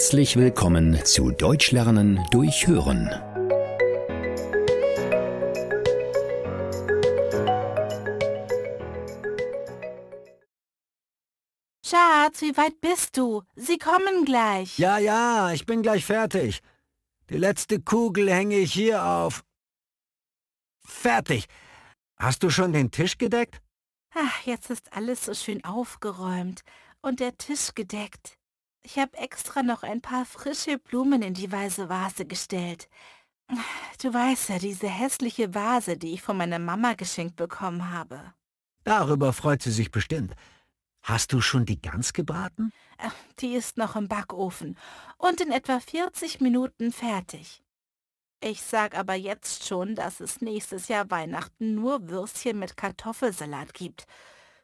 Herzlich willkommen zu Deutsch lernen durch Hören. Schatz, wie weit bist du? Sie kommen gleich. Ja, ja, ich bin gleich fertig. Die letzte Kugel hänge ich hier auf. Fertig. Hast du schon den Tisch gedeckt? Ach, jetzt ist alles so schön aufgeräumt und der Tisch gedeckt. Ich habe extra noch ein paar frische Blumen in die weiße Vase gestellt. Du weißt ja, diese hässliche Vase, die ich von meiner Mama geschenkt bekommen habe. Darüber freut sie sich bestimmt. Hast du schon die Gans gebraten? Ach, Die ist noch im Backofen und in etwa 40 Minuten fertig. Ich sag aber jetzt schon, dass es nächstes Jahr Weihnachten nur Würstchen mit Kartoffelsalat gibt.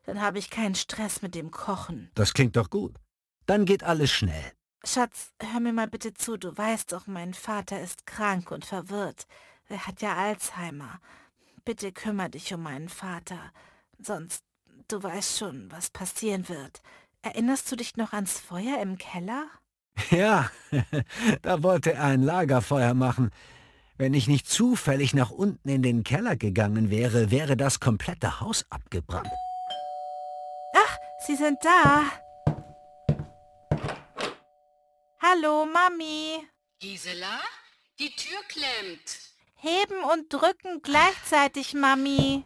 Dann habe ich keinen Stress mit dem Kochen. Das klingt doch gut. Dann geht alles schnell. Schatz, hör mir mal bitte zu. Du weißt doch, mein Vater ist krank und verwirrt. Er hat ja Alzheimer. Bitte kümmere dich um meinen Vater. Sonst, du weißt schon, was passieren wird. Erinnerst du dich noch ans Feuer im Keller? Ja, da wollte er ein Lagerfeuer machen. Wenn ich nicht zufällig nach unten in den Keller gegangen wäre, wäre das komplette Haus abgebrannt. Ach, Sie sind da. Hallo, Mami. Gisela, die Tür klemmt. Heben und drücken gleichzeitig, Mami.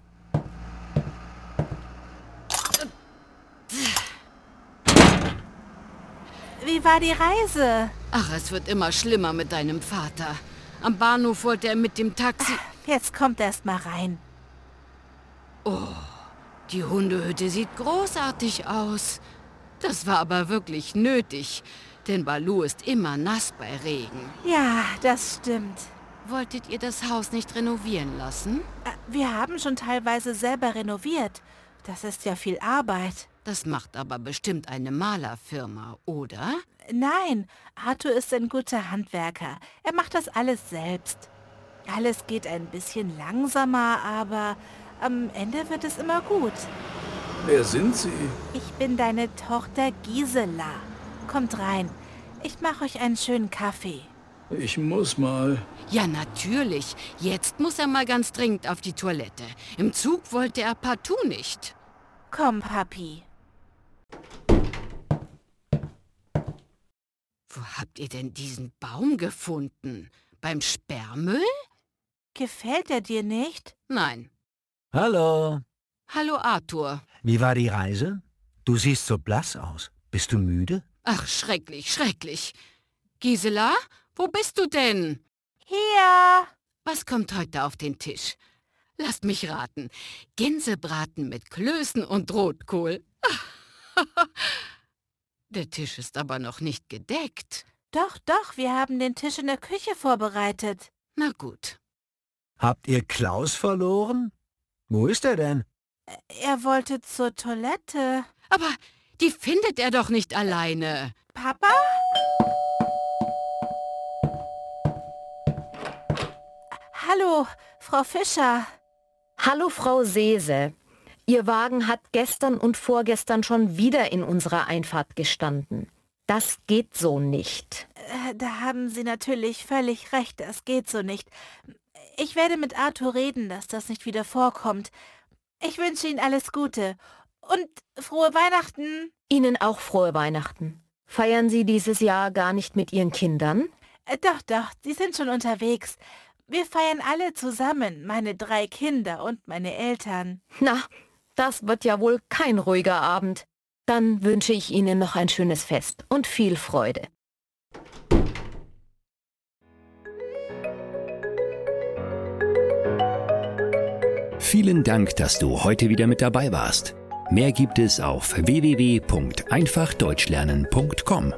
Wie war die Reise? Ach, es wird immer schlimmer mit deinem Vater. Am Bahnhof wollte er mit dem Taxi... Jetzt kommt erst mal rein. Die Hundehütte sieht großartig aus. Das war aber wirklich nötig, denn Balu ist immer nass bei Regen. Ja, das stimmt. Wolltet ihr das Haus nicht renovieren lassen? Äh, Wir haben schon teilweise selber renoviert. Das ist ja viel Arbeit. Das macht aber bestimmt eine Malerfirma, oder? Nein, Arthur ist ein guter Handwerker. Er macht das alles selbst. Alles geht ein bisschen langsamer, aber am Ende wird es immer gut. Wer sind Sie? Ich bin deine Tochter Gisela. Kommt rein. Ich mache euch einen schönen Kaffee. Ich muss mal. Ja, natürlich. Jetzt muss er mal ganz dringend auf die Toilette. Im Zug wollte er partout nicht. Komm, Papi. Wo habt ihr denn diesen Baum gefunden? Beim Sperrmüll? Gefällt er dir nicht? Nein. Hallo. Hallo Arthur. Wie war die Reise? Du siehst so blass aus. Bist du müde? Ach, schrecklich, schrecklich. Gisela, wo bist du denn? Hier. Was kommt heute auf den Tisch? Lasst mich raten. Gänsebraten mit Klößen und Rotkohl. Der Tisch ist aber noch nicht gedeckt. Doch, doch, wir haben den Tisch in der Küche vorbereitet. Na gut. Habt ihr Klaus verloren? Wo ist er denn? Er wollte zur Toilette. Aber die findet er doch nicht alleine. Papa? Hallo, Frau Fischer. Hallo Frau Seese. Ihr Wagen hat gestern und vorgestern schon wieder in unserer Einfahrt gestanden. Das geht so nicht. Äh, Da haben Sie natürlich völlig recht, das geht so nicht. Ich werde mit Arthur reden, dass das nicht wieder vorkommt. Ich wünsche Ihnen alles Gute und frohe Weihnachten. Ihnen auch frohe Weihnachten. Feiern Sie dieses Jahr gar nicht mit Ihren Kindern? Äh, Doch, doch, Sie sind schon unterwegs. Wir feiern alle zusammen, meine drei Kinder und meine Eltern. Na, das wird ja wohl kein ruhiger Abend. Dann wünsche ich Ihnen noch ein schönes Fest und viel Freude. Vielen Dank, dass du heute wieder mit dabei warst. Mehr gibt es auf www.einfachdeutschlernen.com.